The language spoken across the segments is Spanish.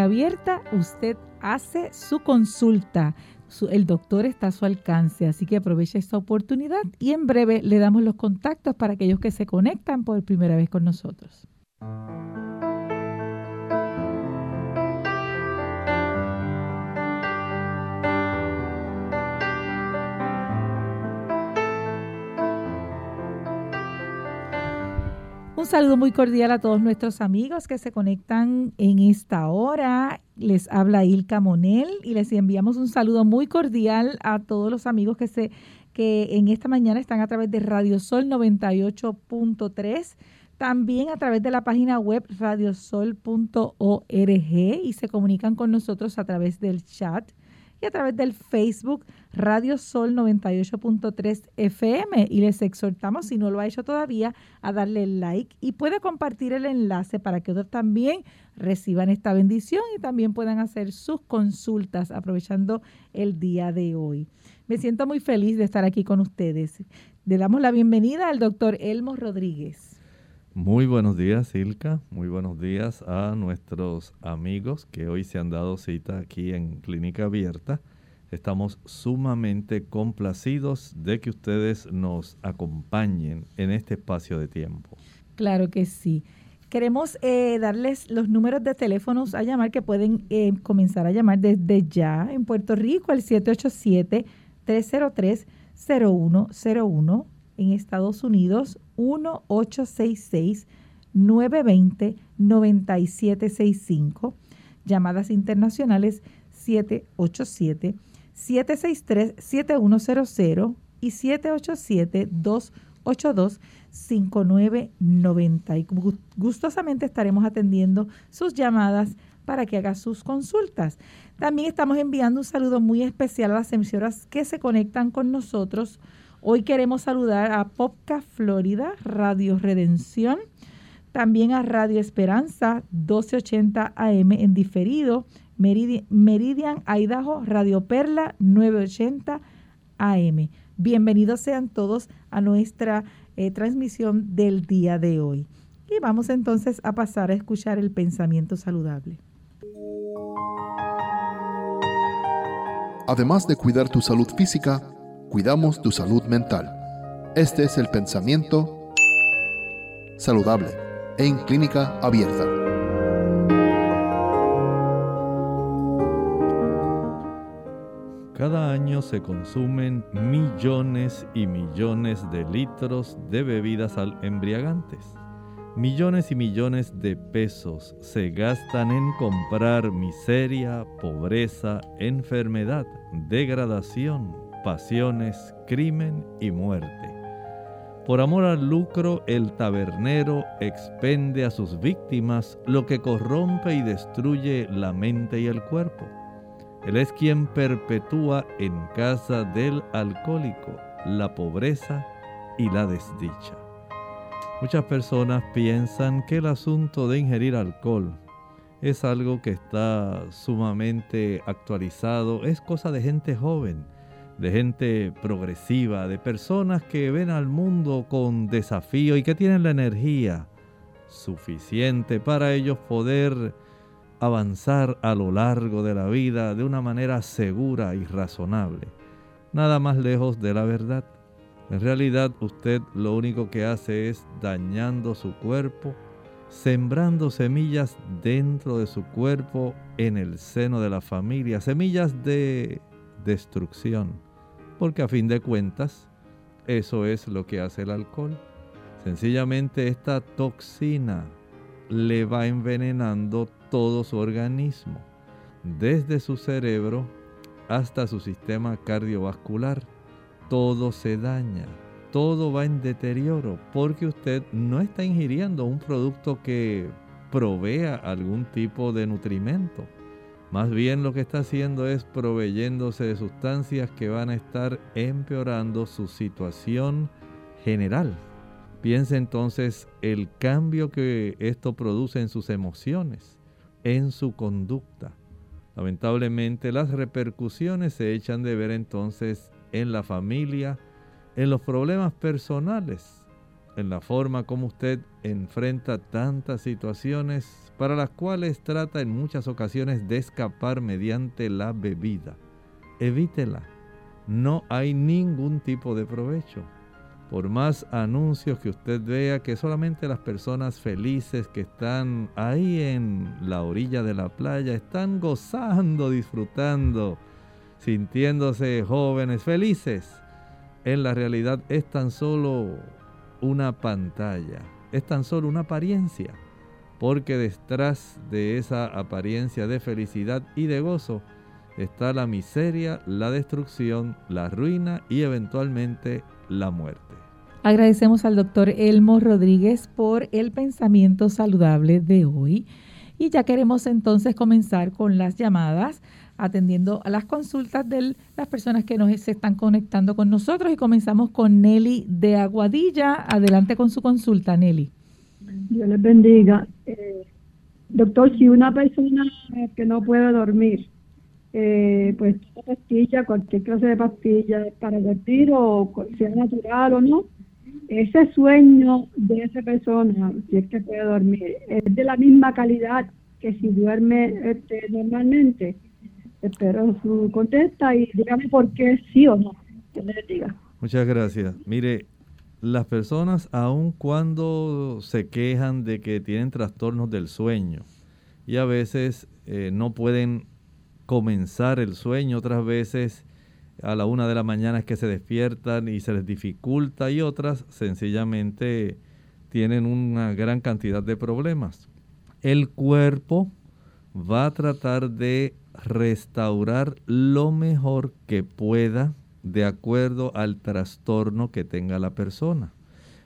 Abierta usted hace su consulta. el doctor está a su alcance, así que aproveche esta oportunidad y en breve le damos los contactos para aquellos que se conectan por primera vez con nosotros. Un saludo muy cordial a todos nuestros amigos que se conectan en esta hora. Les habla Ilka Monel y les enviamos un saludo muy cordial a todos los amigos que se que en esta mañana están a través de Radio Sol 98.3, también a través de la página web radiosol.org y se comunican con nosotros a través del chat y a través del Facebook Radio Sol 98.3 FM. Y les exhortamos, si no lo ha hecho todavía, a darle like y puede compartir el enlace para que otros también reciban esta bendición y también puedan hacer sus consultas aprovechando el día de hoy. Me siento muy feliz de estar aquí con ustedes. Le damos la bienvenida al doctor Elmo Rodríguez. Muy buenos días, Silka. Muy buenos días a nuestros amigos que hoy se han dado cita aquí en Clínica Abierta. Estamos sumamente complacidos de que ustedes nos acompañen en este espacio de tiempo. Claro que sí. Queremos eh, darles los números de teléfonos a llamar que pueden eh, comenzar a llamar desde ya en Puerto Rico al 787-303-0101 en Estados Unidos 1-866-920-9765. Llamadas internacionales 787-763-7100 y 787-282-5990. Gustosamente estaremos atendiendo sus llamadas para que haga sus consultas. También estamos enviando un saludo muy especial a las emisoras que se conectan con nosotros Hoy queremos saludar a Popca Florida, Radio Redención, también a Radio Esperanza 1280 AM en diferido, Meridian, Idaho, Radio Perla 980 AM. Bienvenidos sean todos a nuestra eh, transmisión del día de hoy. Y vamos entonces a pasar a escuchar el pensamiento saludable. Además de cuidar tu salud física, cuidamos tu salud mental. Este es el pensamiento saludable en clínica abierta. Cada año se consumen millones y millones de litros de bebidas embriagantes. Millones y millones de pesos se gastan en comprar miseria, pobreza, enfermedad, degradación, pasiones, crimen y muerte. Por amor al lucro, el tabernero expende a sus víctimas lo que corrompe y destruye la mente y el cuerpo. Él es quien perpetúa en casa del alcohólico la pobreza y la desdicha. Muchas personas piensan que el asunto de ingerir alcohol es algo que está sumamente actualizado, es cosa de gente joven de gente progresiva, de personas que ven al mundo con desafío y que tienen la energía suficiente para ellos poder avanzar a lo largo de la vida de una manera segura y razonable. Nada más lejos de la verdad. En realidad usted lo único que hace es dañando su cuerpo, sembrando semillas dentro de su cuerpo en el seno de la familia, semillas de destrucción. Porque a fin de cuentas, eso es lo que hace el alcohol. Sencillamente esta toxina, le va envenenando todo su organismo, desde su cerebro hasta su sistema cardiovascular. Todo se daña, todo va en deterioro porque usted no está ingiriendo un producto que provea algún tipo de nutrimento. Más bien lo que está haciendo es proveyéndose de sustancias que van a estar empeorando su situación general. Piense entonces el cambio que esto produce en sus emociones, en su conducta. Lamentablemente las repercusiones se echan de ver entonces en la familia, en los problemas personales, en la forma como usted enfrenta tantas situaciones para las cuales trata en muchas ocasiones de escapar mediante la bebida. Evítela. No hay ningún tipo de provecho. Por más anuncios que usted vea que solamente las personas felices que están ahí en la orilla de la playa están gozando, disfrutando, sintiéndose jóvenes, felices en la realidad es tan solo una pantalla, es tan solo una apariencia, porque detrás de esa apariencia de felicidad y de gozo está la miseria, la destrucción, la ruina y eventualmente la muerte. Agradecemos al doctor Elmo Rodríguez por el pensamiento saludable de hoy. Y ya queremos entonces comenzar con las llamadas atendiendo a las consultas de las personas que nos se están conectando con nosotros y comenzamos con Nelly de Aguadilla. Adelante con su consulta, Nelly. Dios les bendiga. Eh, doctor, si una persona que no puede dormir, eh, pues pastilla, cualquier clase de pastilla para dormir o sea natural o no, ese sueño de esa persona, si es que puede dormir, es de la misma calidad que si duerme este, normalmente espero su contesta y dígame por qué sí o no. Que le diga. Muchas gracias. Mire, las personas aun cuando se quejan de que tienen trastornos del sueño y a veces eh, no pueden comenzar el sueño, otras veces a la una de la mañana es que se despiertan y se les dificulta y otras sencillamente tienen una gran cantidad de problemas. El cuerpo va a tratar de restaurar lo mejor que pueda de acuerdo al trastorno que tenga la persona.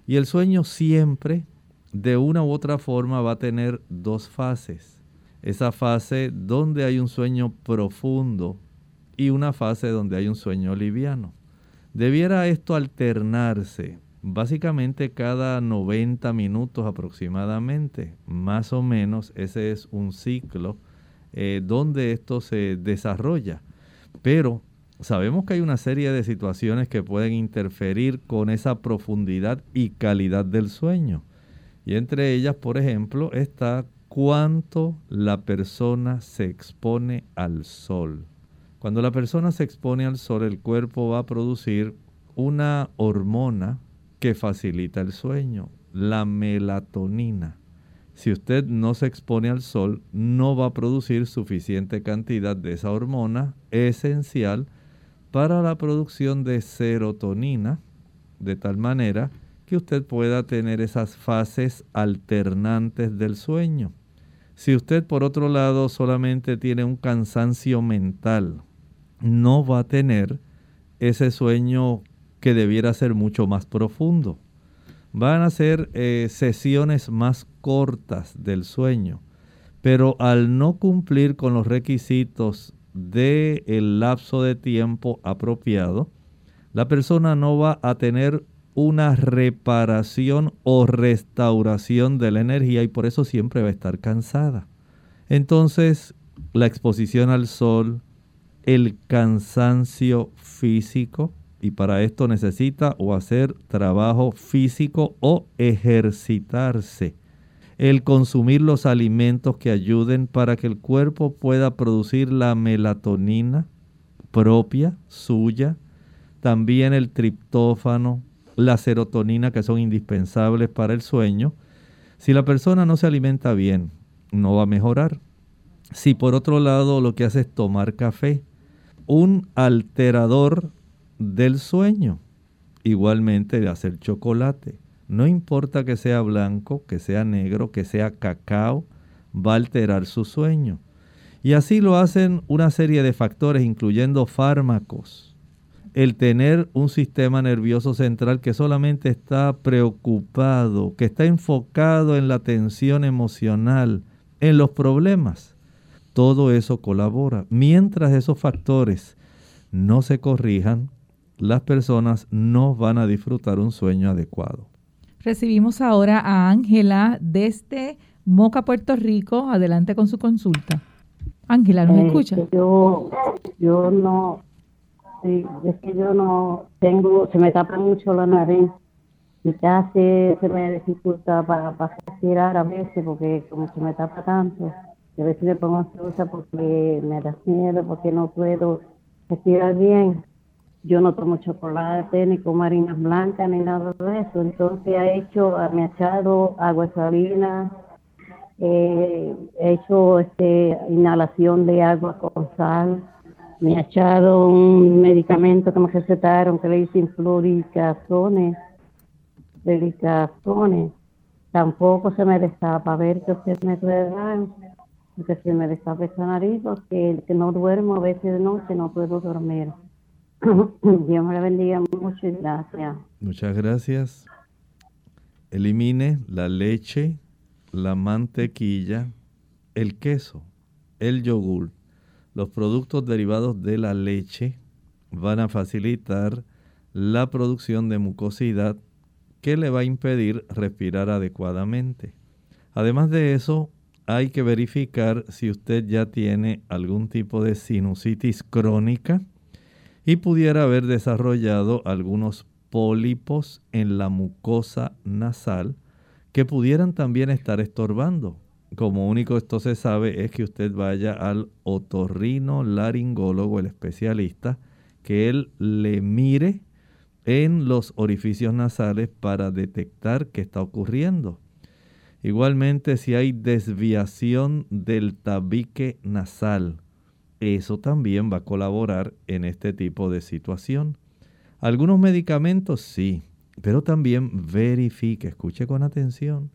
Y el sueño siempre, de una u otra forma, va a tener dos fases. Esa fase donde hay un sueño profundo y una fase donde hay un sueño liviano. Debiera esto alternarse básicamente cada 90 minutos aproximadamente, más o menos, ese es un ciclo eh, donde esto se desarrolla. Pero sabemos que hay una serie de situaciones que pueden interferir con esa profundidad y calidad del sueño. Y entre ellas, por ejemplo, está cuánto la persona se expone al sol. Cuando la persona se expone al sol, el cuerpo va a producir una hormona que facilita el sueño, la melatonina. Si usted no se expone al sol, no va a producir suficiente cantidad de esa hormona esencial para la producción de serotonina, de tal manera que usted pueda tener esas fases alternantes del sueño. Si usted por otro lado solamente tiene un cansancio mental, no va a tener ese sueño que debiera ser mucho más profundo van a ser eh, sesiones más cortas del sueño, pero al no cumplir con los requisitos del lapso de tiempo apropiado, la persona no va a tener una reparación o restauración de la energía y por eso siempre va a estar cansada. Entonces, la exposición al sol, el cansancio físico, y para esto necesita o hacer trabajo físico o ejercitarse. El consumir los alimentos que ayuden para que el cuerpo pueda producir la melatonina propia, suya, también el triptófano, la serotonina que son indispensables para el sueño. Si la persona no se alimenta bien, no va a mejorar. Si por otro lado lo que hace es tomar café, un alterador del sueño. Igualmente de hacer chocolate. No importa que sea blanco, que sea negro, que sea cacao, va a alterar su sueño. Y así lo hacen una serie de factores, incluyendo fármacos. El tener un sistema nervioso central que solamente está preocupado, que está enfocado en la tensión emocional, en los problemas. Todo eso colabora. Mientras esos factores no se corrijan, las personas no van a disfrutar un sueño adecuado. Recibimos ahora a Ángela desde Moca, Puerto Rico. Adelante con su consulta. Ángela, ¿nos eh, escucha? Yo, yo no, es que yo no tengo, se me tapa mucho la nariz y casi se me dificulta para, para respirar a veces porque como se me tapa tanto, a veces me pongo ansiosa porque me da miedo, porque no puedo respirar bien yo no tomo chocolate, ni como harinas blancas, ni nada de eso. Entonces ha hecho, me ha echado agua salina, eh, he hecho este, inhalación de agua con sal, me ha echado un medicamento que me recetaron que le dicen floricazones, floricazones. Tampoco se me destapa, a ver qué usted me puede dar, porque se me destapa esa nariz, porque que no duermo a veces de noche, no puedo dormir. Dios me la bendiga mucho y gracias. Muchas gracias. Elimine la leche, la mantequilla, el queso, el yogur. Los productos derivados de la leche van a facilitar la producción de mucosidad que le va a impedir respirar adecuadamente. Además de eso, hay que verificar si usted ya tiene algún tipo de sinusitis crónica y pudiera haber desarrollado algunos pólipos en la mucosa nasal que pudieran también estar estorbando. Como único esto se sabe es que usted vaya al otorrino laringólogo, el especialista, que él le mire en los orificios nasales para detectar qué está ocurriendo. Igualmente, si hay desviación del tabique nasal, eso también va a colaborar en este tipo de situación. Algunos medicamentos sí, pero también verifique, escuche con atención,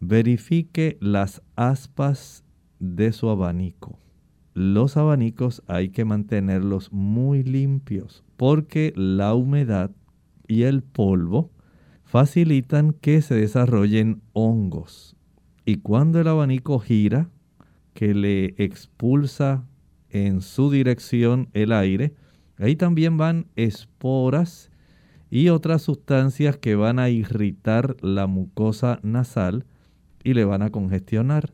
verifique las aspas de su abanico. Los abanicos hay que mantenerlos muy limpios porque la humedad y el polvo facilitan que se desarrollen hongos. Y cuando el abanico gira, que le expulsa en su dirección el aire, ahí también van esporas y otras sustancias que van a irritar la mucosa nasal y le van a congestionar.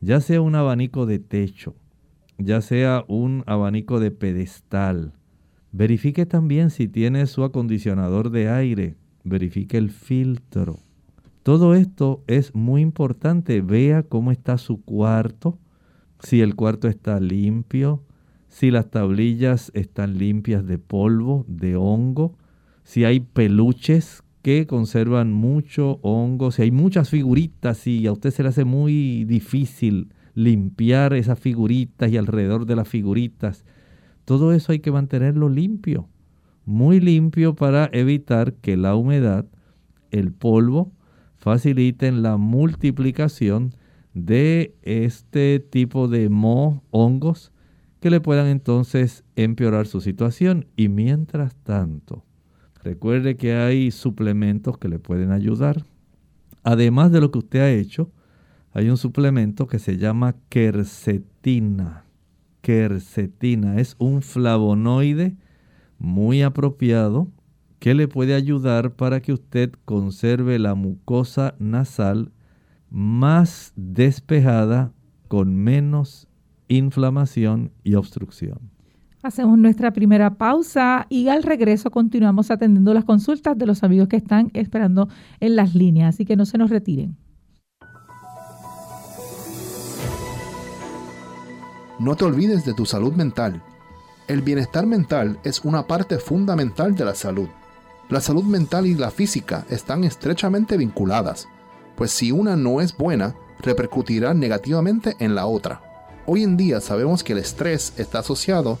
Ya sea un abanico de techo, ya sea un abanico de pedestal. Verifique también si tiene su acondicionador de aire. Verifique el filtro. Todo esto es muy importante. Vea cómo está su cuarto si el cuarto está limpio, si las tablillas están limpias de polvo, de hongo, si hay peluches que conservan mucho hongo, si hay muchas figuritas y a usted se le hace muy difícil limpiar esas figuritas y alrededor de las figuritas, todo eso hay que mantenerlo limpio, muy limpio para evitar que la humedad, el polvo, faciliten la multiplicación de este tipo de moho, hongos, que le puedan entonces empeorar su situación. Y mientras tanto, recuerde que hay suplementos que le pueden ayudar. Además de lo que usted ha hecho, hay un suplemento que se llama quercetina. Quercetina es un flavonoide muy apropiado que le puede ayudar para que usted conserve la mucosa nasal más despejada con menos inflamación y obstrucción. Hacemos nuestra primera pausa y al regreso continuamos atendiendo las consultas de los amigos que están esperando en las líneas, así que no se nos retiren. No te olvides de tu salud mental. El bienestar mental es una parte fundamental de la salud. La salud mental y la física están estrechamente vinculadas pues si una no es buena, repercutirá negativamente en la otra. Hoy en día sabemos que el estrés está asociado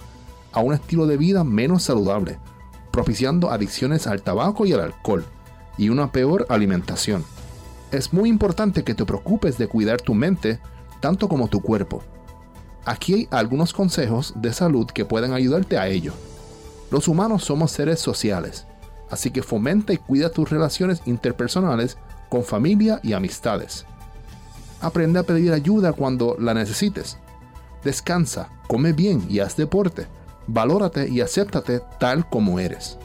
a un estilo de vida menos saludable, propiciando adicciones al tabaco y al alcohol, y una peor alimentación. Es muy importante que te preocupes de cuidar tu mente tanto como tu cuerpo. Aquí hay algunos consejos de salud que pueden ayudarte a ello. Los humanos somos seres sociales, así que fomenta y cuida tus relaciones interpersonales con familia y amistades. Aprende a pedir ayuda cuando la necesites. Descansa, come bien y haz deporte. Valórate y acéptate tal como eres.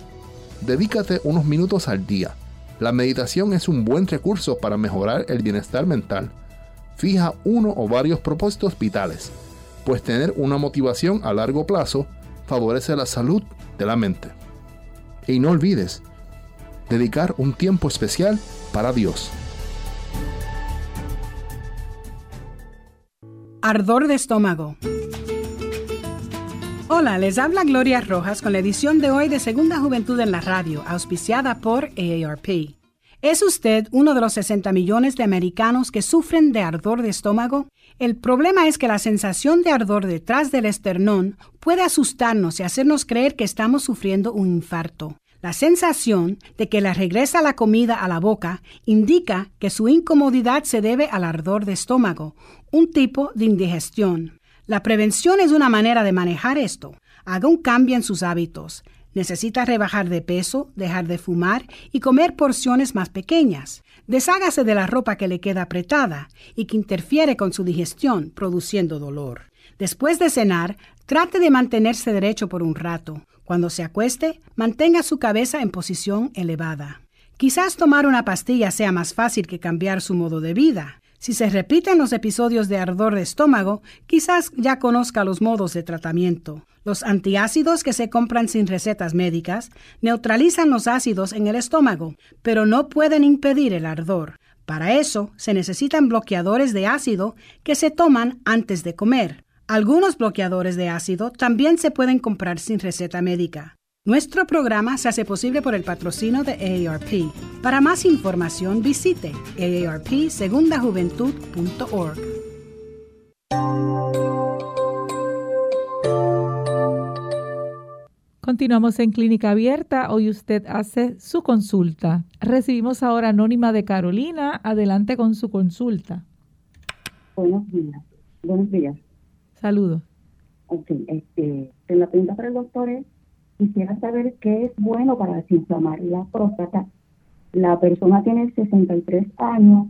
Dedícate unos minutos al día. La meditación es un buen recurso para mejorar el bienestar mental. Fija uno o varios propósitos vitales, pues tener una motivación a largo plazo favorece la salud de la mente. Y no olvides, dedicar un tiempo especial para Dios. Ardor de estómago. Hola, les habla Gloria Rojas con la edición de hoy de Segunda Juventud en la Radio, auspiciada por AARP. ¿Es usted uno de los 60 millones de americanos que sufren de ardor de estómago? El problema es que la sensación de ardor detrás del esternón puede asustarnos y hacernos creer que estamos sufriendo un infarto. La sensación de que le regresa la comida a la boca indica que su incomodidad se debe al ardor de estómago, un tipo de indigestión. La prevención es una manera de manejar esto. Haga un cambio en sus hábitos. Necesita rebajar de peso, dejar de fumar y comer porciones más pequeñas. Deshágase de la ropa que le queda apretada y que interfiere con su digestión, produciendo dolor. Después de cenar, trate de mantenerse derecho por un rato. Cuando se acueste, mantenga su cabeza en posición elevada. Quizás tomar una pastilla sea más fácil que cambiar su modo de vida. Si se repiten los episodios de ardor de estómago, quizás ya conozca los modos de tratamiento. Los antiácidos que se compran sin recetas médicas neutralizan los ácidos en el estómago, pero no pueden impedir el ardor. Para eso se necesitan bloqueadores de ácido que se toman antes de comer. Algunos bloqueadores de ácido también se pueden comprar sin receta médica. Nuestro programa se hace posible por el patrocino de AARP. Para más información visite aarpsegundajuventud.org. Continuamos en Clínica Abierta. Hoy usted hace su consulta. Recibimos ahora Anónima de Carolina. Adelante con su consulta. Buenos días. Buenos días. Saludos. Ok, este, la pregunta para el doctor es, quisiera saber qué es bueno para desinflamar la próstata. La persona tiene 63 años,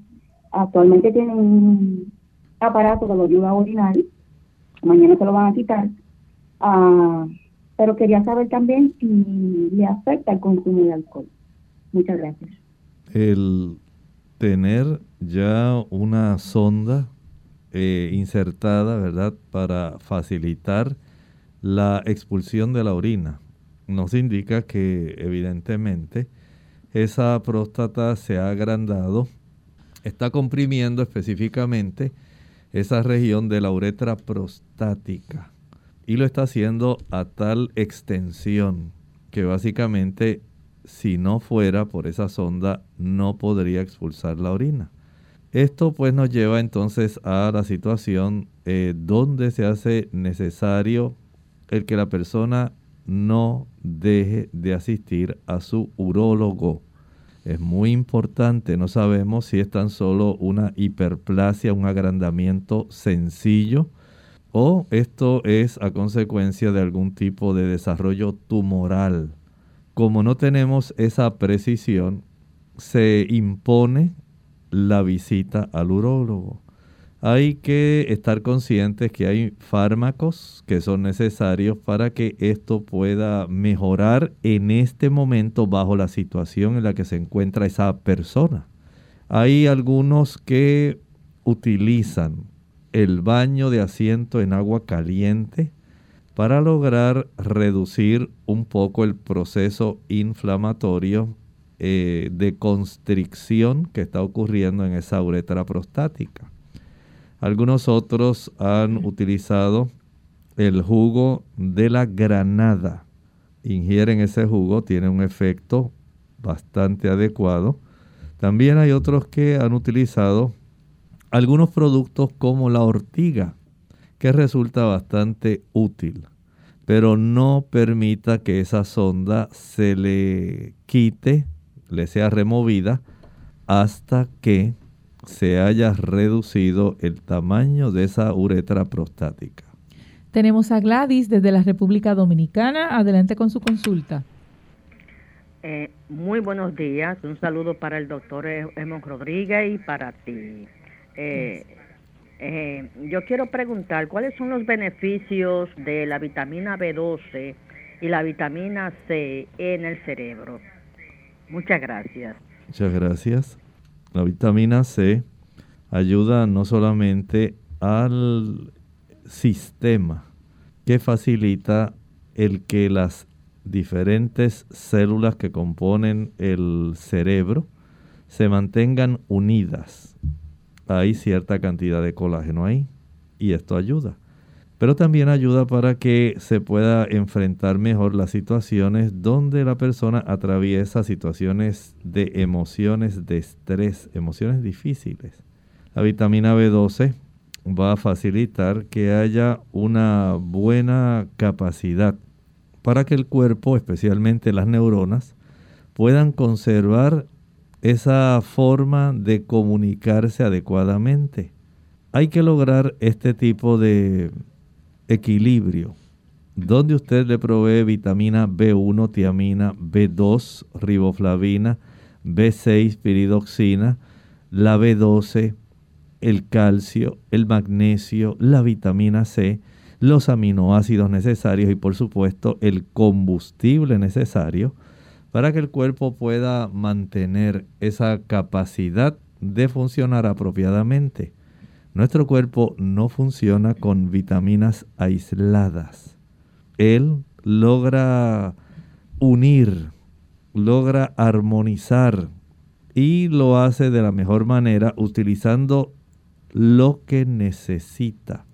actualmente tiene un aparato que lo ayuda a orinar, mañana se lo van a quitar, ah, pero quería saber también si le afecta el consumo de alcohol. Muchas gracias. El tener ya una sonda eh, insertada, ¿verdad? Para facilitar la expulsión de la orina. Nos indica que evidentemente esa próstata se ha agrandado, está comprimiendo específicamente esa región de la uretra prostática y lo está haciendo a tal extensión que básicamente si no fuera por esa sonda no podría expulsar la orina. Esto pues nos lleva entonces a la situación eh, donde se hace necesario el que la persona no deje de asistir a su urólogo. Es muy importante, no sabemos si es tan solo una hiperplasia, un agrandamiento sencillo, o esto es a consecuencia de algún tipo de desarrollo tumoral. Como no tenemos esa precisión, se impone la visita al urólogo. Hay que estar conscientes que hay fármacos que son necesarios para que esto pueda mejorar en este momento bajo la situación en la que se encuentra esa persona. Hay algunos que utilizan el baño de asiento en agua caliente para lograr reducir un poco el proceso inflamatorio eh, de constricción que está ocurriendo en esa uretra prostática. Algunos otros han utilizado el jugo de la granada. Ingieren ese jugo, tiene un efecto bastante adecuado. También hay otros que han utilizado algunos productos como la ortiga, que resulta bastante útil, pero no permita que esa sonda se le quite le sea removida hasta que se haya reducido el tamaño de esa uretra prostática. Tenemos a Gladys desde la República Dominicana. Adelante con su consulta. Eh, muy buenos días. Un saludo para el doctor Emon Rodríguez y para ti. Eh, eh, yo quiero preguntar cuáles son los beneficios de la vitamina B12 y la vitamina C en el cerebro. Muchas gracias. Muchas gracias. La vitamina C ayuda no solamente al sistema que facilita el que las diferentes células que componen el cerebro se mantengan unidas. Hay cierta cantidad de colágeno ahí y esto ayuda. Pero también ayuda para que se pueda enfrentar mejor las situaciones donde la persona atraviesa situaciones de emociones de estrés, emociones difíciles. La vitamina B12 va a facilitar que haya una buena capacidad para que el cuerpo, especialmente las neuronas, puedan conservar esa forma de comunicarse adecuadamente. Hay que lograr este tipo de equilibrio, donde usted le provee vitamina B1, tiamina, B2, riboflavina, B6, piridoxina, la B12, el calcio, el magnesio, la vitamina C, los aminoácidos necesarios y por supuesto el combustible necesario para que el cuerpo pueda mantener esa capacidad de funcionar apropiadamente. Nuestro cuerpo no funciona con vitaminas aisladas. Él logra unir, logra armonizar y lo hace de la mejor manera utilizando lo que necesita.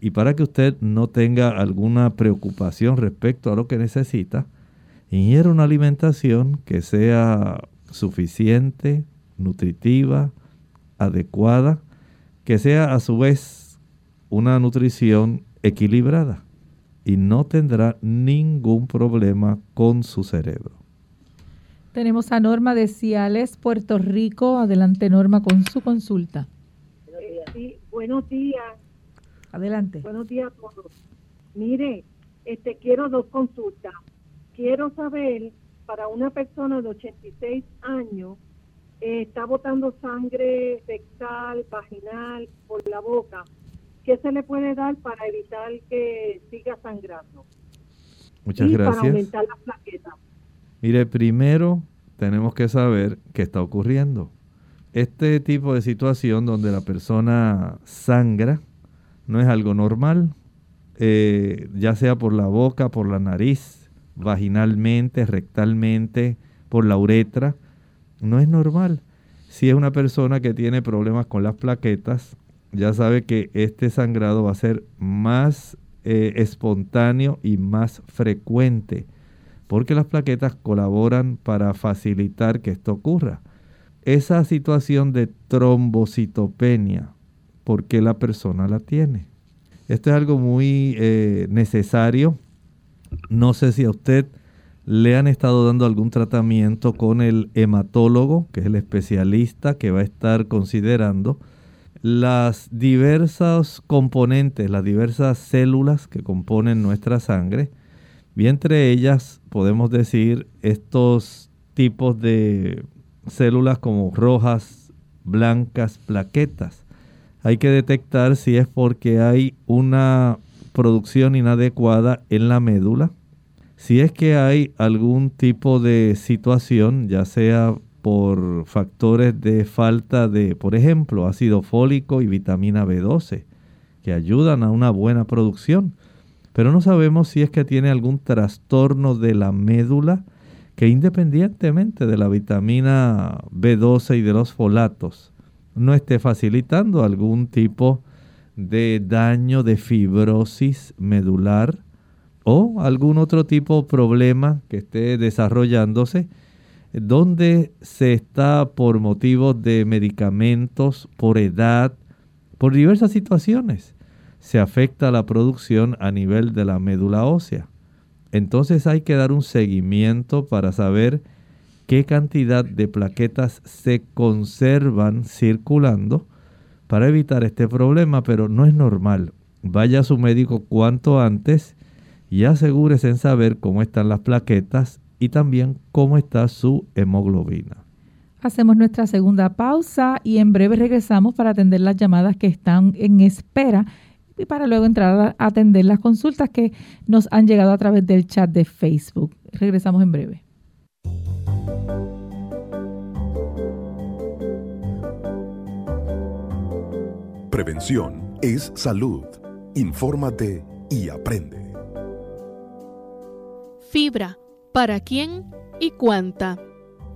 Y para que usted no tenga alguna preocupación respecto a lo que necesita, ingiera una alimentación que sea suficiente, nutritiva, adecuada, que sea a su vez una nutrición equilibrada y no tendrá ningún problema con su cerebro. Tenemos a Norma de Ciales, Puerto Rico. Adelante Norma con su consulta. Sí, buenos días. Adelante. Buenos días a todos. Mire, este quiero dos consultas. Quiero saber para una persona de 86 años eh, está botando sangre rectal, vaginal, por la boca. ¿Qué se le puede dar para evitar que siga sangrando? Muchas y gracias. Para aumentar las plaquetas. Mire, primero tenemos que saber qué está ocurriendo. Este tipo de situación donde la persona sangra no es algo normal, eh, ya sea por la boca, por la nariz, vaginalmente, rectalmente, por la uretra no es normal. Si es una persona que tiene problemas con las plaquetas, ya sabe que este sangrado va a ser más eh, espontáneo y más frecuente, porque las plaquetas colaboran para facilitar que esto ocurra. Esa situación de trombocitopenia, ¿por qué la persona la tiene? Esto es algo muy eh, necesario. No sé si a usted le han estado dando algún tratamiento con el hematólogo, que es el especialista que va a estar considerando las diversas componentes, las diversas células que componen nuestra sangre. Y entre ellas podemos decir estos tipos de células como rojas, blancas, plaquetas. Hay que detectar si es porque hay una producción inadecuada en la médula si es que hay algún tipo de situación, ya sea por factores de falta de, por ejemplo, ácido fólico y vitamina B12, que ayudan a una buena producción, pero no sabemos si es que tiene algún trastorno de la médula que independientemente de la vitamina B12 y de los folatos, no esté facilitando algún tipo de daño de fibrosis medular o algún otro tipo de problema que esté desarrollándose donde se está por motivos de medicamentos, por edad, por diversas situaciones, se afecta la producción a nivel de la médula ósea. Entonces hay que dar un seguimiento para saber qué cantidad de plaquetas se conservan circulando para evitar este problema, pero no es normal. Vaya a su médico cuanto antes y asegúrese en saber cómo están las plaquetas y también cómo está su hemoglobina. Hacemos nuestra segunda pausa y en breve regresamos para atender las llamadas que están en espera y para luego entrar a atender las consultas que nos han llegado a través del chat de Facebook. Regresamos en breve. Prevención es salud. Infórmate y aprende. Fibra. ¿Para quién y cuánta?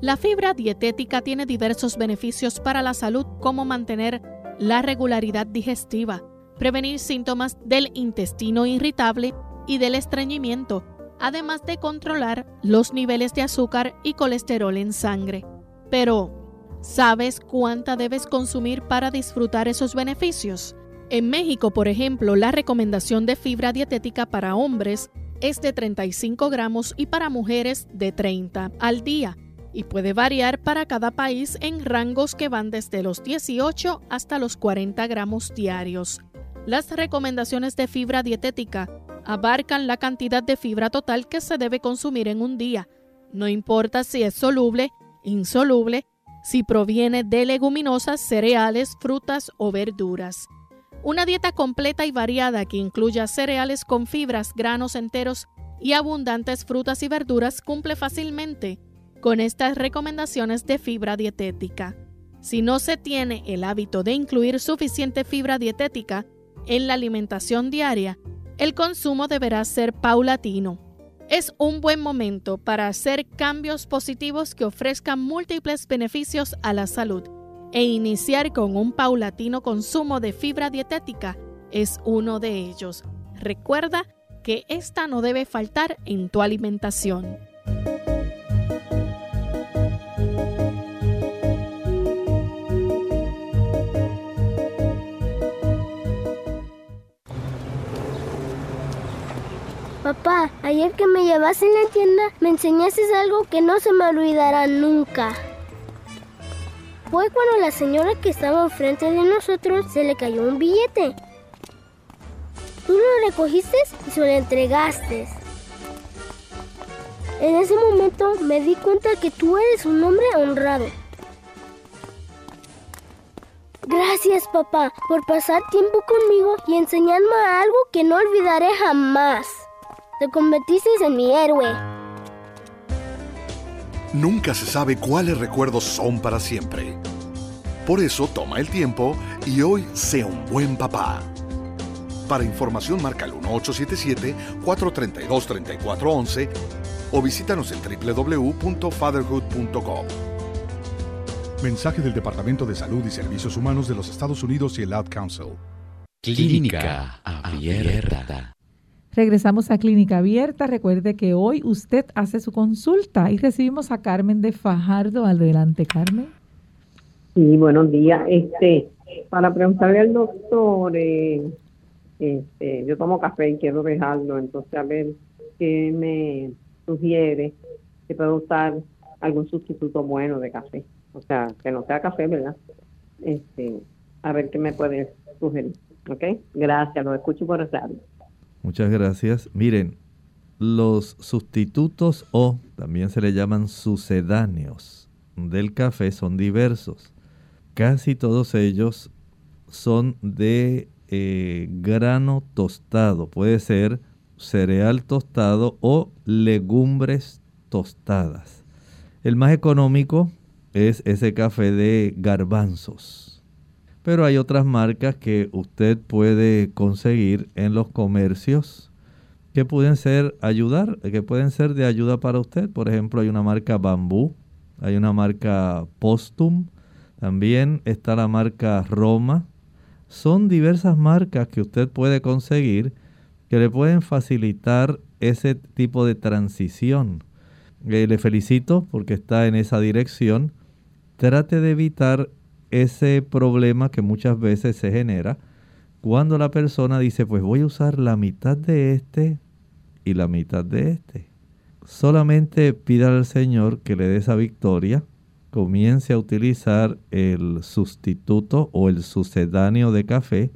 La fibra dietética tiene diversos beneficios para la salud como mantener la regularidad digestiva, prevenir síntomas del intestino irritable y del estreñimiento, además de controlar los niveles de azúcar y colesterol en sangre. Pero, ¿Sabes cuánta debes consumir para disfrutar esos beneficios? En México, por ejemplo, la recomendación de fibra dietética para hombres es de 35 gramos y para mujeres de 30 al día y puede variar para cada país en rangos que van desde los 18 hasta los 40 gramos diarios. Las recomendaciones de fibra dietética abarcan la cantidad de fibra total que se debe consumir en un día, no importa si es soluble, insoluble si proviene de leguminosas, cereales, frutas o verduras. Una dieta completa y variada que incluya cereales con fibras, granos enteros y abundantes frutas y verduras cumple fácilmente con estas recomendaciones de fibra dietética. Si no se tiene el hábito de incluir suficiente fibra dietética en la alimentación diaria, el consumo deberá ser paulatino es un buen momento para hacer cambios positivos que ofrezcan múltiples beneficios a la salud e iniciar con un paulatino consumo de fibra dietética es uno de ellos. Recuerda que esta no debe faltar en tu alimentación. Papá, ayer que me llevaste en la tienda, me enseñaste algo que no se me olvidará nunca. Fue cuando la señora que estaba enfrente de nosotros se le cayó un billete. Tú lo recogiste y se lo entregaste. En ese momento me di cuenta que tú eres un hombre honrado. Gracias papá por pasar tiempo conmigo y enseñarme algo que no olvidaré jamás. Te convertiste en mi héroe. Nunca se sabe cuáles recuerdos son para siempre. Por eso toma el tiempo y hoy sea un buen papá. Para información marca el 1877-432-3411 o visítanos en www.fatherhood.com. Mensaje del Departamento de Salud y Servicios Humanos de los Estados Unidos y el Ad Council. Clínica Abierta. Regresamos a Clínica Abierta. Recuerde que hoy usted hace su consulta y recibimos a Carmen de Fajardo. Adelante, Carmen. Sí, buenos días. Este, para preguntarle al doctor, eh, este, yo tomo café y quiero dejarlo, entonces a ver qué me sugiere que puedo usar algún sustituto bueno de café. O sea, que no sea café, ¿verdad? Este, a ver qué me puede sugerir. ¿Ok? Gracias, lo escucho por el. Muchas gracias. Miren, los sustitutos o también se le llaman sucedáneos del café son diversos. Casi todos ellos son de eh, grano tostado. Puede ser cereal tostado o legumbres tostadas. El más económico es ese café de garbanzos pero hay otras marcas que usted puede conseguir en los comercios que pueden ser ayudar, que pueden ser de ayuda para usted. Por ejemplo, hay una marca Bambú, hay una marca Postum, también está la marca Roma. Son diversas marcas que usted puede conseguir que le pueden facilitar ese tipo de transición. Eh, le felicito porque está en esa dirección. Trate de evitar ese problema que muchas veces se genera cuando la persona dice, pues voy a usar la mitad de este y la mitad de este. solamente pida al Señor que le dé esa victoria, comience a utilizar el sustituto o el sucedáneo de café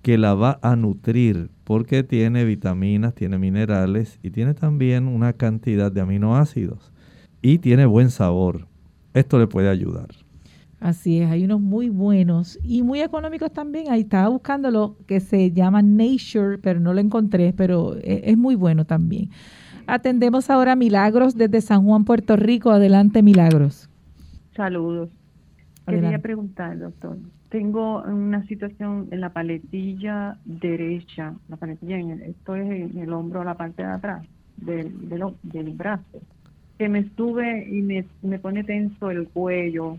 que la va a nutrir porque tiene vitaminas, tiene minerales y tiene también una cantidad de aminoácidos y tiene buen sabor. Esto le puede ayudar. Así es, hay unos muy buenos y muy económicos también. Ahí estaba buscando lo que se llama Nature, pero no lo encontré, pero e, es, muy bueno también. Atendemos ahora Milagros desde San Juan, Puerto Rico. Adelante, Milagros. Saludos. Quería preguntar, doctor. Tengo una situación en la paletilla derecha, la paletilla, en el, esto es en el hombro, la parte de atrás del, del, del brazo, que me sube y me, me pone tenso el cuello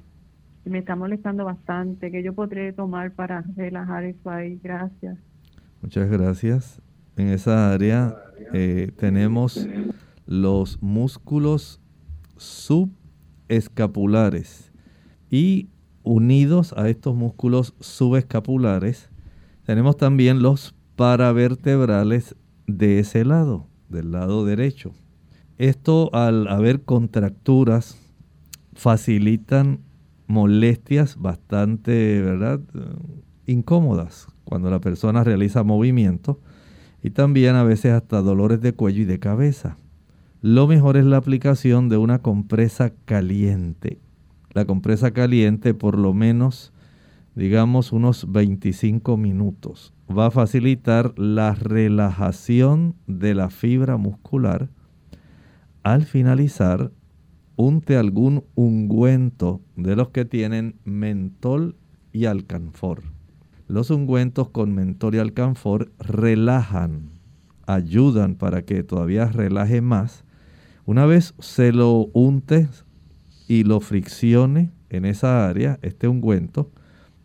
me está molestando bastante, que yo podré tomar para relajar eso ahí. Gracias. Muchas gracias. En esa área eh, tenemos los músculos subescapulares y unidos a estos músculos subescapulares tenemos también los paravertebrales de ese lado, del lado derecho. Esto al haber contracturas facilitan molestias bastante, ¿verdad? Incómodas cuando la persona realiza movimiento y también a veces hasta dolores de cuello y de cabeza. Lo mejor es la aplicación de una compresa caliente. La compresa caliente por lo menos, digamos, unos 25 minutos. Va a facilitar la relajación de la fibra muscular. Al finalizar, unte algún ungüento de los que tienen mentol y alcanfor. Los ungüentos con mentol y alcanfor relajan, ayudan para que todavía relaje más. Una vez se lo unte y lo friccione en esa área, este ungüento,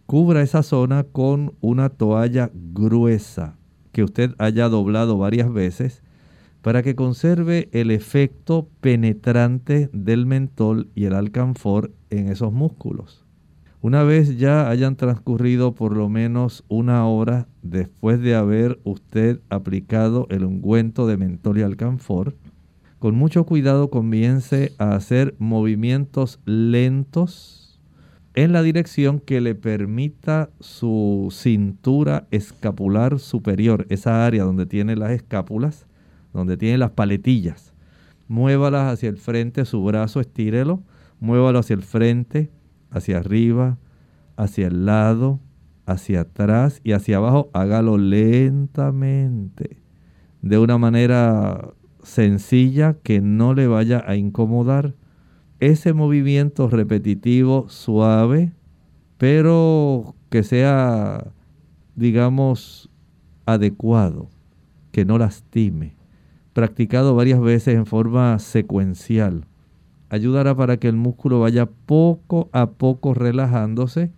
cubra esa zona con una toalla gruesa que usted haya doblado varias veces para que conserve el efecto penetrante del mentol y el alcanfor en esos músculos. Una vez ya hayan transcurrido por lo menos una hora después de haber usted aplicado el ungüento de mentol y alcanfor, con mucho cuidado comience a hacer movimientos lentos en la dirección que le permita su cintura escapular superior, esa área donde tiene las escápulas, donde tiene las paletillas. Muévalas hacia el frente, su brazo estírelo, muévalo hacia el frente, hacia arriba, hacia el lado, hacia atrás y hacia abajo. Hágalo lentamente, de una manera sencilla que no le vaya a incomodar. Ese movimiento repetitivo, suave, pero que sea, digamos, adecuado, que no lastime practicado varias veces en forma secuencial, ayudará para que el músculo vaya poco a poco relajándose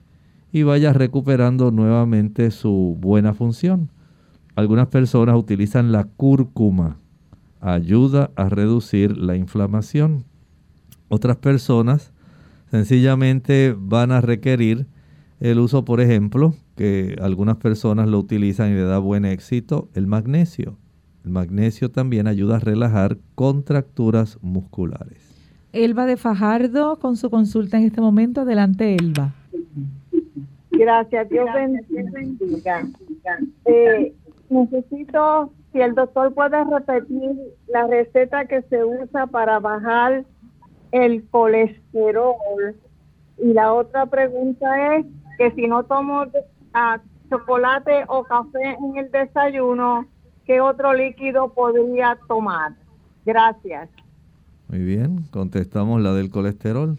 y vaya recuperando nuevamente su buena función. Algunas personas utilizan la cúrcuma, ayuda a reducir la inflamación. Otras personas sencillamente van a requerir el uso, por ejemplo, que algunas personas lo utilizan y le da buen éxito, el magnesio. El magnesio también ayuda a relajar contracturas musculares. Elba de Fajardo con su consulta en este momento. Adelante, Elba. Gracias, Dios bendiga. Eh, necesito, si el doctor puede repetir la receta que se usa para bajar el colesterol. Y la otra pregunta es que si no tomo chocolate o café en el desayuno, ¿qué otro líquido podría tomar? Gracias. Muy bien, contestamos la del colesterol.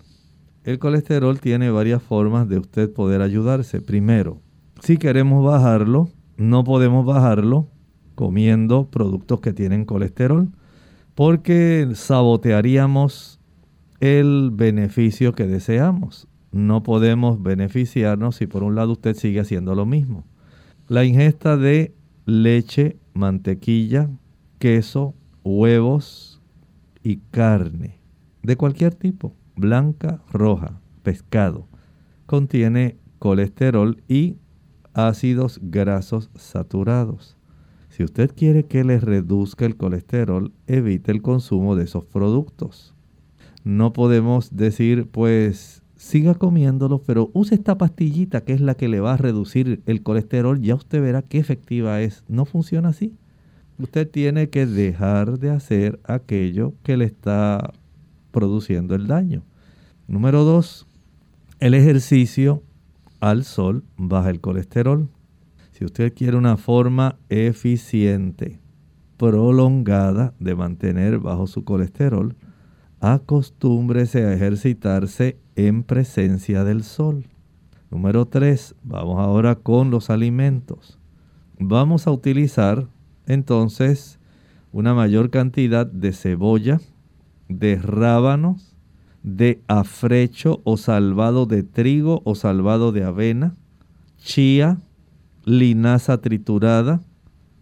El colesterol tiene varias formas de usted poder ayudarse. Primero, si queremos bajarlo, no podemos bajarlo comiendo productos que tienen colesterol, porque sabotearíamos el beneficio que deseamos. No podemos beneficiarnos si por un lado usted sigue haciendo lo mismo. La ingesta de leche mantequilla, queso, huevos y carne de cualquier tipo, blanca, roja, pescado. Contiene colesterol y ácidos grasos saturados. Si usted quiere que le reduzca el colesterol, evite el consumo de esos productos. No podemos decir, pues, siga comiéndolo, pero use esta pastillita que es la que le va a reducir el colesterol, ya usted verá qué efectiva es. No funciona así. Usted tiene que dejar de hacer aquello que le está produciendo el daño. Número dos, el ejercicio al sol baja el colesterol. Si usted quiere una forma eficiente, prolongada de mantener bajo su colesterol, acostúmbrese a ejercitarse en presencia del sol. Número 3. Vamos ahora con los alimentos. Vamos a utilizar entonces una mayor cantidad de cebolla, de rábanos, de afrecho o salvado de trigo o salvado de avena, chía, linaza triturada,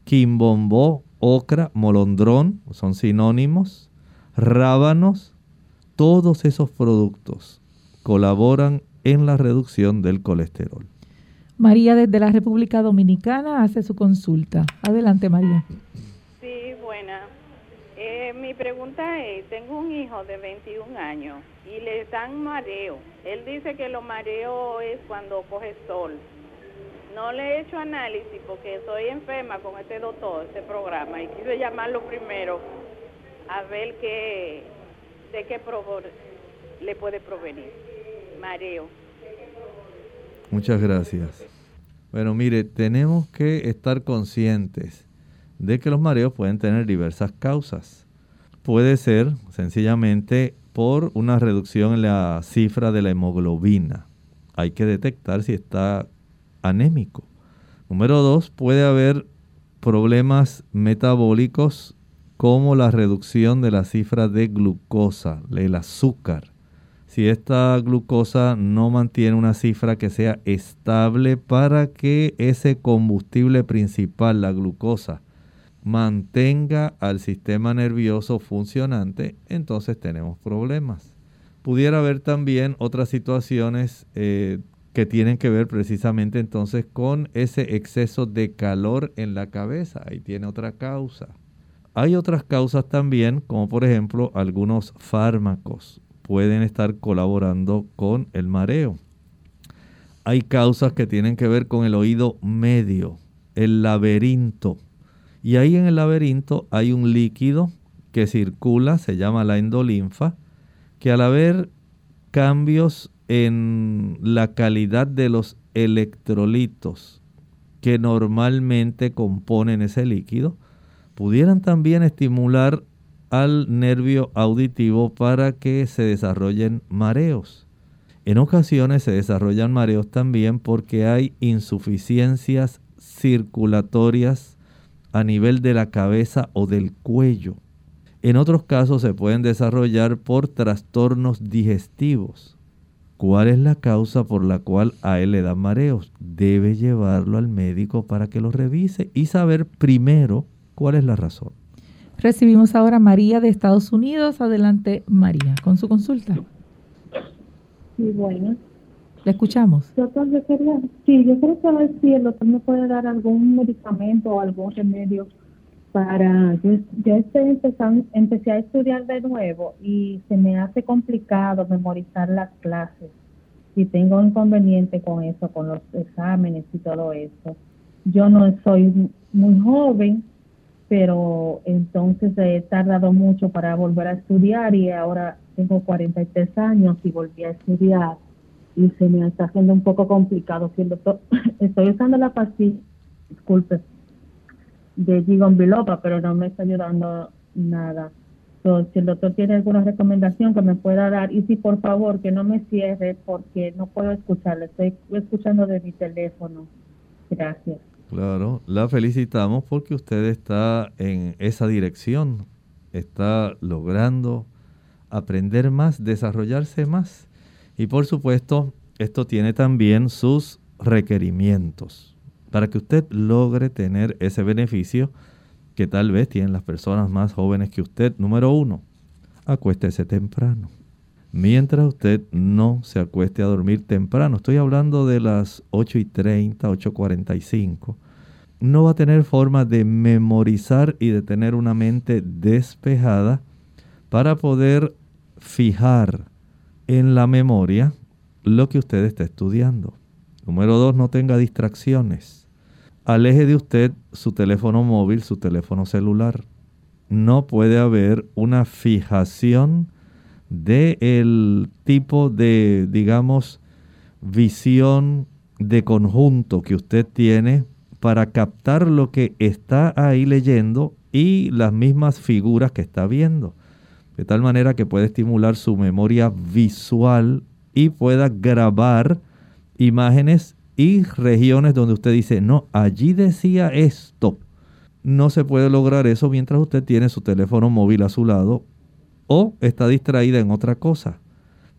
quimbombó, ocra, molondrón, son sinónimos, rábanos, todos esos productos colaboran en la reducción del colesterol. María desde la República Dominicana hace su consulta. Adelante, María. Sí, buena. Eh, mi pregunta es, tengo un hijo de 21 años y le dan mareo. Él dice que lo mareo es cuando coge sol. No le he hecho análisis porque estoy enferma con este doctor, este programa, y quise llamarlo primero a ver qué, de qué le puede provenir. Mareo. Muchas gracias. Bueno, mire, tenemos que estar conscientes de que los mareos pueden tener diversas causas. Puede ser sencillamente por una reducción en la cifra de la hemoglobina. Hay que detectar si está anémico. Número dos, puede haber problemas metabólicos como la reducción de la cifra de glucosa, el azúcar. Si esta glucosa no mantiene una cifra que sea estable para que ese combustible principal, la glucosa, mantenga al sistema nervioso funcionante, entonces tenemos problemas. Pudiera haber también otras situaciones eh, que tienen que ver precisamente entonces con ese exceso de calor en la cabeza. Ahí tiene otra causa. Hay otras causas también, como por ejemplo algunos fármacos pueden estar colaborando con el mareo. Hay causas que tienen que ver con el oído medio, el laberinto. Y ahí en el laberinto hay un líquido que circula, se llama la endolinfa, que al haber cambios en la calidad de los electrolitos que normalmente componen ese líquido, pudieran también estimular al nervio auditivo para que se desarrollen mareos. En ocasiones se desarrollan mareos también porque hay insuficiencias circulatorias a nivel de la cabeza o del cuello. En otros casos se pueden desarrollar por trastornos digestivos. ¿Cuál es la causa por la cual a él le dan mareos? Debe llevarlo al médico para que lo revise y saber primero ¿Cuál es la razón? Recibimos ahora a María de Estados Unidos. Adelante, María, con su consulta. Sí, bueno. Le escuchamos. Doctor, yo quería, sí, yo quiero saber si el doctor me puede dar algún medicamento o algún remedio para... Yo, yo estoy empezando, empecé a estudiar de nuevo y se me hace complicado memorizar las clases. Y tengo inconveniente con eso, con los exámenes y todo eso. Yo no soy muy joven, pero entonces he tardado mucho para volver a estudiar y ahora tengo 43 años y volví a estudiar y se me está haciendo un poco complicado. Si estoy usando la pastilla, disculpe, de Gigon Biloba, pero no me está ayudando nada. si el doctor tiene alguna recomendación que me pueda dar, y si por favor que no me cierre porque no puedo escucharle, estoy escuchando de mi teléfono. Gracias. Claro, la felicitamos porque usted está en esa dirección, está logrando aprender más, desarrollarse más. Y por supuesto, esto tiene también sus requerimientos para que usted logre tener ese beneficio que tal vez tienen las personas más jóvenes que usted. Número uno, acuéstese temprano mientras usted no se acueste a dormir temprano. Estoy hablando de las 8 y 30, 8.45. no va a tener forma de memorizar y de tener una mente despejada para poder fijar en la memoria lo que usted está estudiando. Número dos, no tenga distracciones. Aleje de usted su teléfono móvil, su teléfono celular. No puede haber una fijación del el tipo de, digamos, visión de conjunto que usted tiene para captar lo que está ahí leyendo y las mismas figuras que está viendo. De tal manera que puede estimular su memoria visual y pueda grabar imágenes y regiones donde usted dice, no, allí decía esto. No se puede lograr eso mientras usted tiene su teléfono móvil a su lado o está distraída en otra cosa.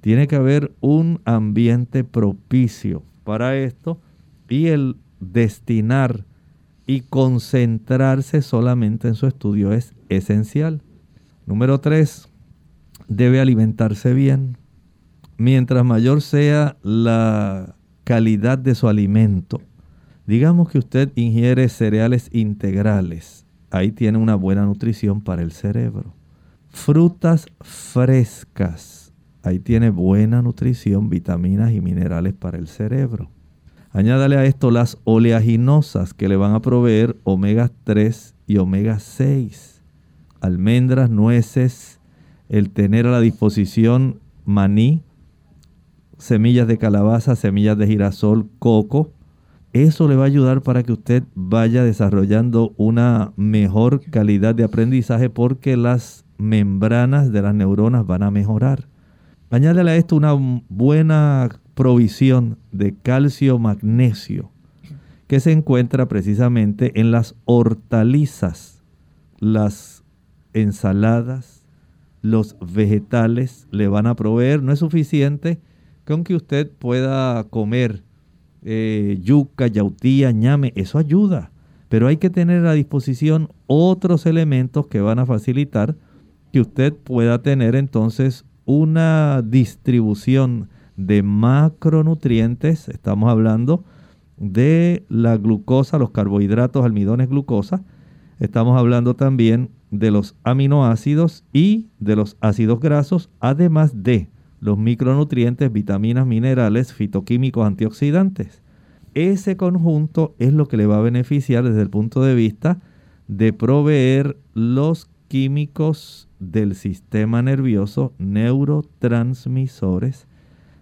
Tiene que haber un ambiente propicio para esto y el destinar y concentrarse solamente en su estudio es esencial. Número tres, debe alimentarse bien. Mientras mayor sea la calidad de su alimento, digamos que usted ingiere cereales integrales, ahí tiene una buena nutrición para el cerebro. Frutas frescas, ahí tiene buena nutrición, vitaminas y minerales para el cerebro Añádale a esto las oleaginosas que le van a proveer omega 3 y omega 6. Almendras, nueces, el tener a la disposición maní, semillas de calabaza, semillas de girasol, coco. Eso le va a ayudar para que usted vaya desarrollando una mejor calidad de aprendizaje porque las membranas de las neuronas van a mejorar. Añádale a esto una buena provisión de calcio magnesio que se encuentra precisamente en las hortalizas, las ensaladas, los vegetales le van a proveer. No es suficiente con que usted pueda comer eh, yuca, yautía, ñame, eso ayuda. Pero hay que tener a disposición otros elementos que van a facilitar que usted pueda tener entonces una distribución de macronutrientes, estamos hablando de la glucosa, los carbohidratos, almidones, glucosa, estamos hablando también de los aminoácidos y de los ácidos grasos, además de los micronutrientes, vitaminas, minerales, fitoquímicos, antioxidantes. Ese conjunto es lo que le va a beneficiar desde el punto de vista de proveer los químicos del sistema nervioso, neurotransmisores,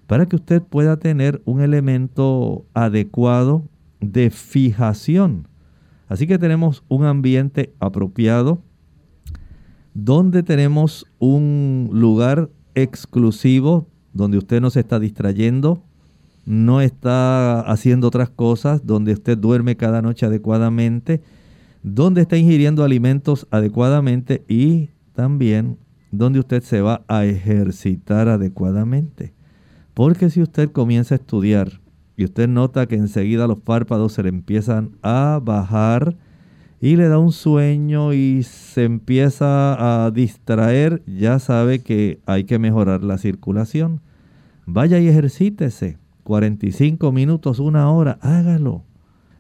para que usted pueda tener un elemento adecuado de fijación. Así que tenemos un ambiente apropiado donde tenemos un lugar exclusivo donde usted no se está distrayendo, no está haciendo otras cosas, donde usted duerme cada noche adecuadamente, donde está ingiriendo alimentos adecuadamente y también donde usted se va a ejercitar adecuadamente. Porque si usted comienza a estudiar y usted nota que enseguida los párpados se le empiezan a bajar y le da un sueño y se empieza a distraer, ya sabe que hay que mejorar la circulación. Vaya y ejercítese. 45 minutos, una hora, hágalo.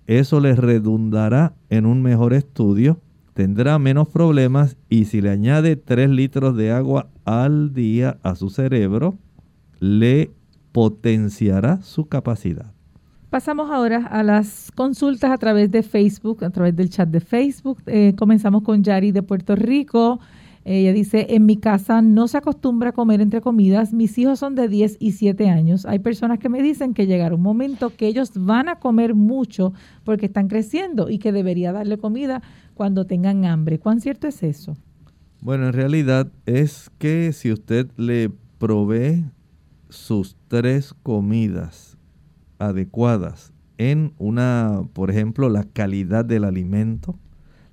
Eso le redundará en un mejor estudio, tendrá menos problemas y si le añade 3 litros de agua al día a su cerebro, le potenciará su capacidad. Pasamos ahora a las consultas a través de Facebook, a través del chat de Facebook. Eh, comenzamos con Yari de Puerto Rico. Ella dice, en mi casa no se acostumbra a comer entre comidas. Mis hijos son de 10 y 7 años. Hay personas que me dicen que llegará un momento que ellos van a comer mucho porque están creciendo y que debería darle comida cuando tengan hambre. ¿Cuán cierto es eso? Bueno, en realidad es que si usted le provee sus tres comidas adecuadas en una, por ejemplo, la calidad del alimento,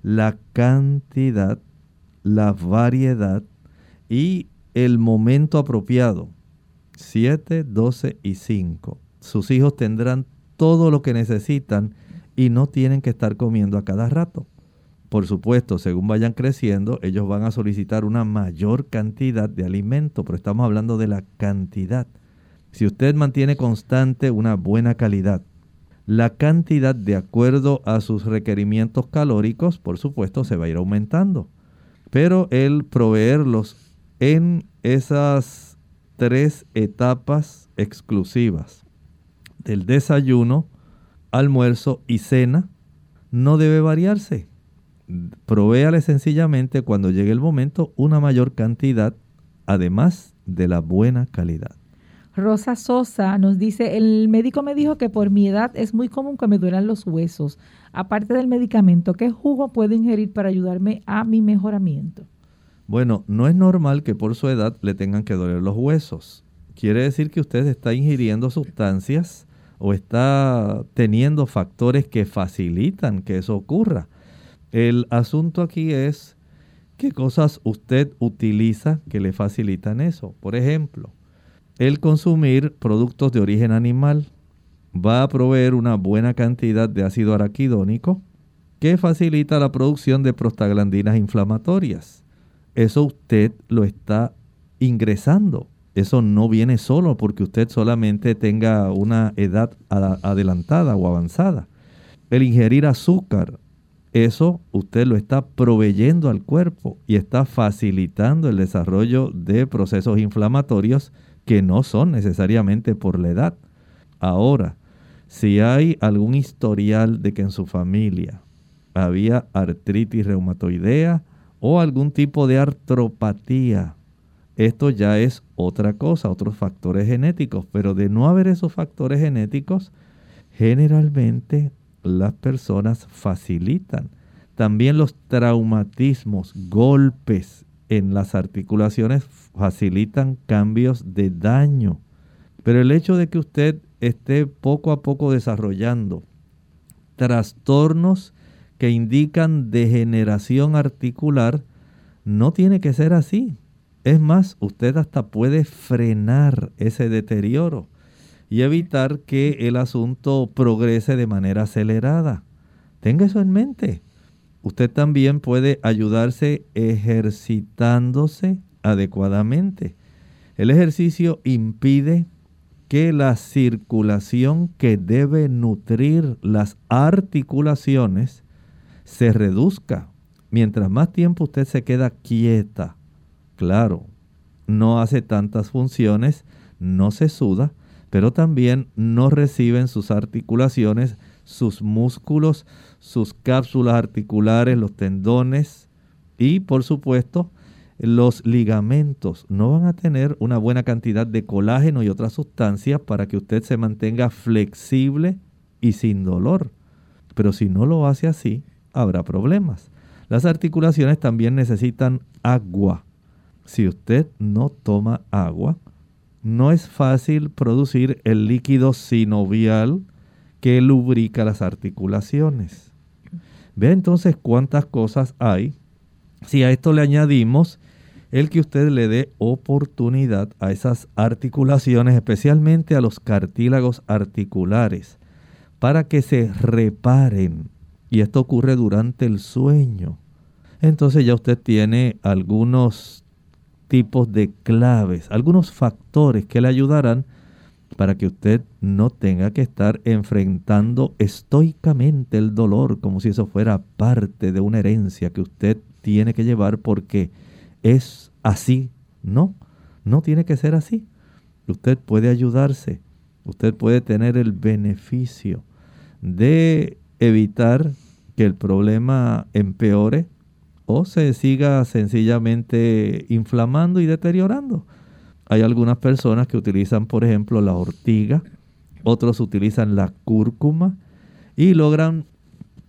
la cantidad, la variedad y el momento apropiado, 7, 12 y 5. Sus hijos tendrán todo lo que necesitan y no tienen que estar comiendo a cada rato. Por supuesto, según vayan creciendo, ellos van a solicitar una mayor cantidad de alimento, pero estamos hablando de la cantidad. Si usted mantiene constante una buena calidad la cantidad de acuerdo a sus requerimientos calóricos, por supuesto, se va a ir aumentando. Pero el proveerlos en esas tres etapas exclusivas del desayuno, almuerzo y cena no debe variarse. Provéale sencillamente cuando llegue el momento una mayor cantidad, además de la buena calidad. Rosa Sosa nos dice, el médico me dijo que por mi edad es muy común que me duelan los huesos. Aparte del medicamento, ¿qué jugo puedo ingerir para ayudarme a mi mejoramiento? Bueno, no es normal que por su edad le tengan que doler los huesos. Quiere decir que usted está ingiriendo sustancias o está teniendo factores que facilitan que eso ocurra. El asunto aquí es qué cosas usted utiliza que le facilitan eso. Por ejemplo, el consumir productos de origen animal va a proveer una buena cantidad de ácido araquidónico que facilita la producción de prostaglandinas inflamatorias. Eso usted lo está ingresando. Eso no viene solo porque usted solamente tenga una edad adelantada o avanzada. El ingerir azúcar, eso usted lo está proveyendo al cuerpo y está facilitando el desarrollo de procesos inflamatorios que no son necesariamente por la edad. Ahora, si hay algún historial de que en su familia había artritis reumatoidea o algún tipo de artropatía, esto ya es otra cosa, otros factores genéticos, pero de no haber esos factores genéticos, generalmente las personas facilitan. También los traumatismos, golpes en las articulaciones facilitan cambios de daño. Pero el hecho de que usted esté poco a poco desarrollando trastornos que indican degeneración articular, no tiene que ser así. Es más, usted hasta puede frenar ese deterioro y evitar que el asunto progrese de manera acelerada. Tenga eso en mente. Usted también puede ayudarse ejercitándose adecuadamente. El ejercicio impide que la circulación que debe nutrir las articulaciones se reduzca. Mientras más tiempo usted se queda quieta, claro, no hace tantas funciones, no se suda, pero también no reciben sus articulaciones, sus músculos, sus cápsulas articulares, los tendones y por supuesto los ligamentos no van a tener una buena cantidad de colágeno y otras sustancias para que usted se mantenga flexible y sin dolor. Pero si no lo hace así, habrá problemas. Las articulaciones también necesitan agua. Si usted no toma agua, no es fácil producir el líquido sinovial que lubrica las articulaciones. Ve entonces cuántas cosas hay. Si a esto le añadimos el que usted le dé oportunidad a esas articulaciones, especialmente a los cartílagos articulares, para que se reparen. Y esto ocurre durante el sueño. Entonces ya usted tiene algunos tipos de claves, algunos factores que le ayudarán para que usted no tenga que estar enfrentando estoicamente el dolor como si eso fuera parte de una herencia que usted tiene que llevar porque es así. No, no tiene que ser así. Usted puede ayudarse, usted puede tener el beneficio de evitar que el problema empeore o se siga sencillamente inflamando y deteriorando. Hay algunas personas que utilizan, por ejemplo, la ortiga, otros utilizan la cúrcuma y logran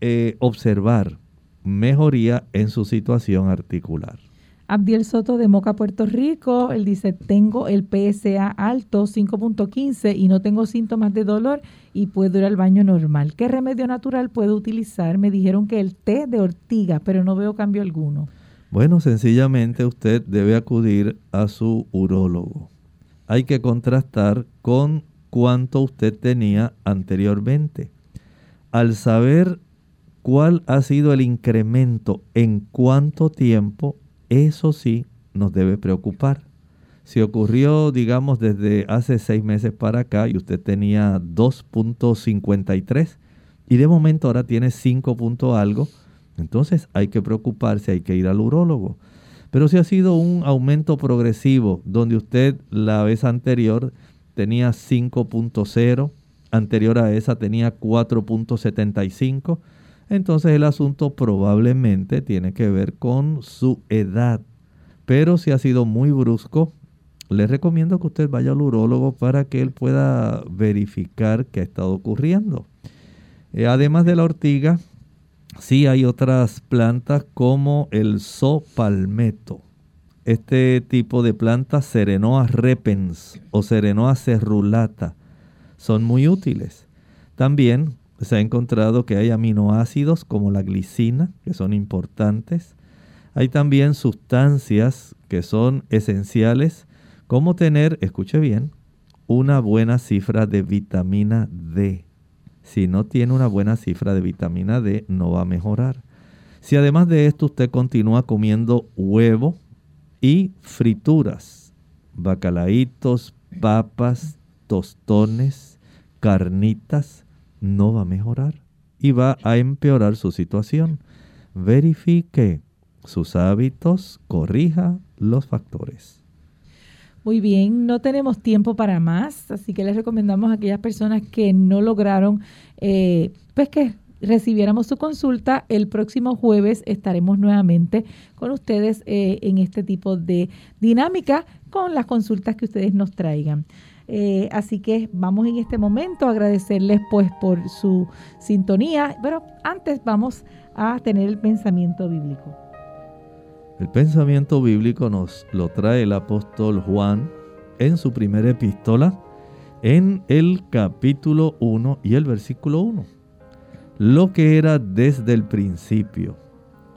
eh, observar mejoría en su situación articular. Abdiel Soto de Moca, Puerto Rico, él dice, tengo el PSA alto 5.15 y no tengo síntomas de dolor y puedo ir al baño normal. ¿Qué remedio natural puedo utilizar? Me dijeron que el té de ortiga, pero no veo cambio alguno. Bueno, sencillamente usted debe acudir a su urólogo. Hay que contrastar con cuánto usted tenía anteriormente. Al saber cuál ha sido el incremento en cuánto tiempo eso sí nos debe preocupar. Si ocurrió, digamos, desde hace seis meses para acá y usted tenía 2.53 y de momento ahora tiene 5. algo, entonces hay que preocuparse, hay que ir al urólogo. Pero si ha sido un aumento progresivo, donde usted la vez anterior tenía 5.0, anterior a esa tenía 4.75, entonces el asunto probablemente tiene que ver con su edad. Pero si ha sido muy brusco, le recomiendo que usted vaya al urólogo para que él pueda verificar qué ha estado ocurriendo. Eh, además de la ortiga, sí hay otras plantas como el sopalmeto. Este tipo de plantas, Serenoa repens o Serenoa cerulata, son muy útiles. También se ha encontrado que hay aminoácidos como la glicina, que son importantes. Hay también sustancias que son esenciales ¿Cómo tener, escuche bien, una buena cifra de vitamina D? Si no tiene una buena cifra de vitamina D, no va a mejorar. Si además de esto usted continúa comiendo huevo y frituras, bacalaitos, papas, tostones, carnitas, no va a mejorar y va a empeorar su situación. Verifique sus hábitos, corrija los factores. Muy bien, no tenemos tiempo para más, así que les recomendamos a aquellas personas que no lograron, eh, pues que recibiéramos su consulta. El próximo jueves estaremos nuevamente con ustedes eh, en este tipo de dinámica con las consultas que ustedes nos traigan. Eh, así que vamos en este momento a agradecerles pues por su sintonía, pero antes vamos a tener el pensamiento bíblico. El pensamiento bíblico nos lo trae el apóstol Juan en su primera epístola, en el capítulo 1 y el versículo 1. Lo que era desde el principio,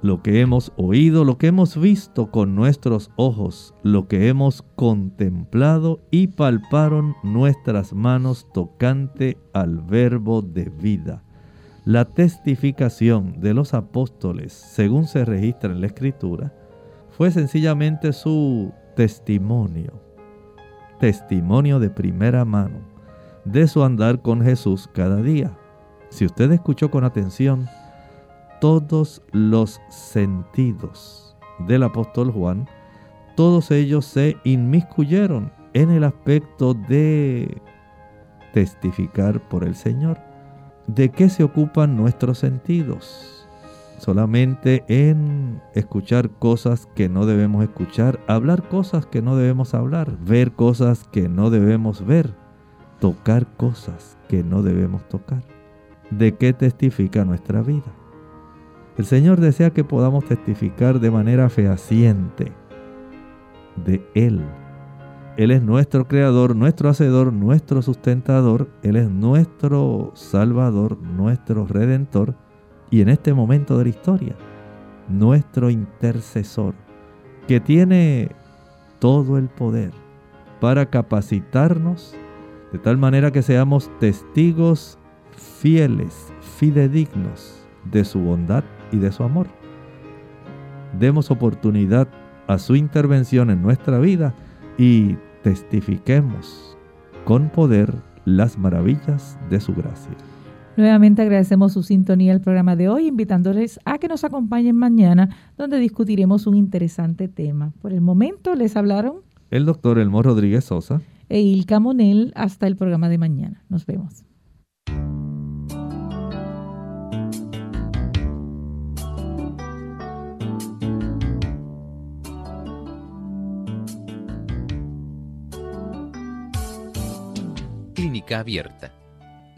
lo que hemos oído, lo que hemos visto con nuestros ojos, lo que hemos contemplado y palparon nuestras manos tocante al verbo de vida. La testificación de los apóstoles, según se registra en la escritura, fue sencillamente su testimonio, testimonio de primera mano de su andar con Jesús cada día. Si usted escuchó con atención, todos los sentidos del apóstol Juan, todos ellos se inmiscuyeron en el aspecto de testificar por el Señor. ¿De qué se ocupan nuestros sentidos? Solamente en escuchar cosas que no debemos escuchar, hablar cosas que no debemos hablar, ver cosas que no debemos ver, tocar cosas que no debemos tocar. ¿De qué testifica nuestra vida? El Señor desea que podamos testificar de manera fehaciente de Él. Él es nuestro creador, nuestro hacedor, nuestro sustentador. Él es nuestro salvador, nuestro redentor y en este momento de la historia, nuestro intercesor, que tiene todo el poder para capacitarnos de tal manera que seamos testigos fieles, fidedignos de su bondad y de su amor. Demos oportunidad a su intervención en nuestra vida y testifiquemos con poder las maravillas de su gracia. Nuevamente agradecemos su sintonía al programa de hoy, invitándoles a que nos acompañen mañana, donde discutiremos un interesante tema. Por el momento les hablaron el doctor Elmo Rodríguez Sosa e Ilka Monel hasta el programa de mañana. Nos vemos. Clínica Abierta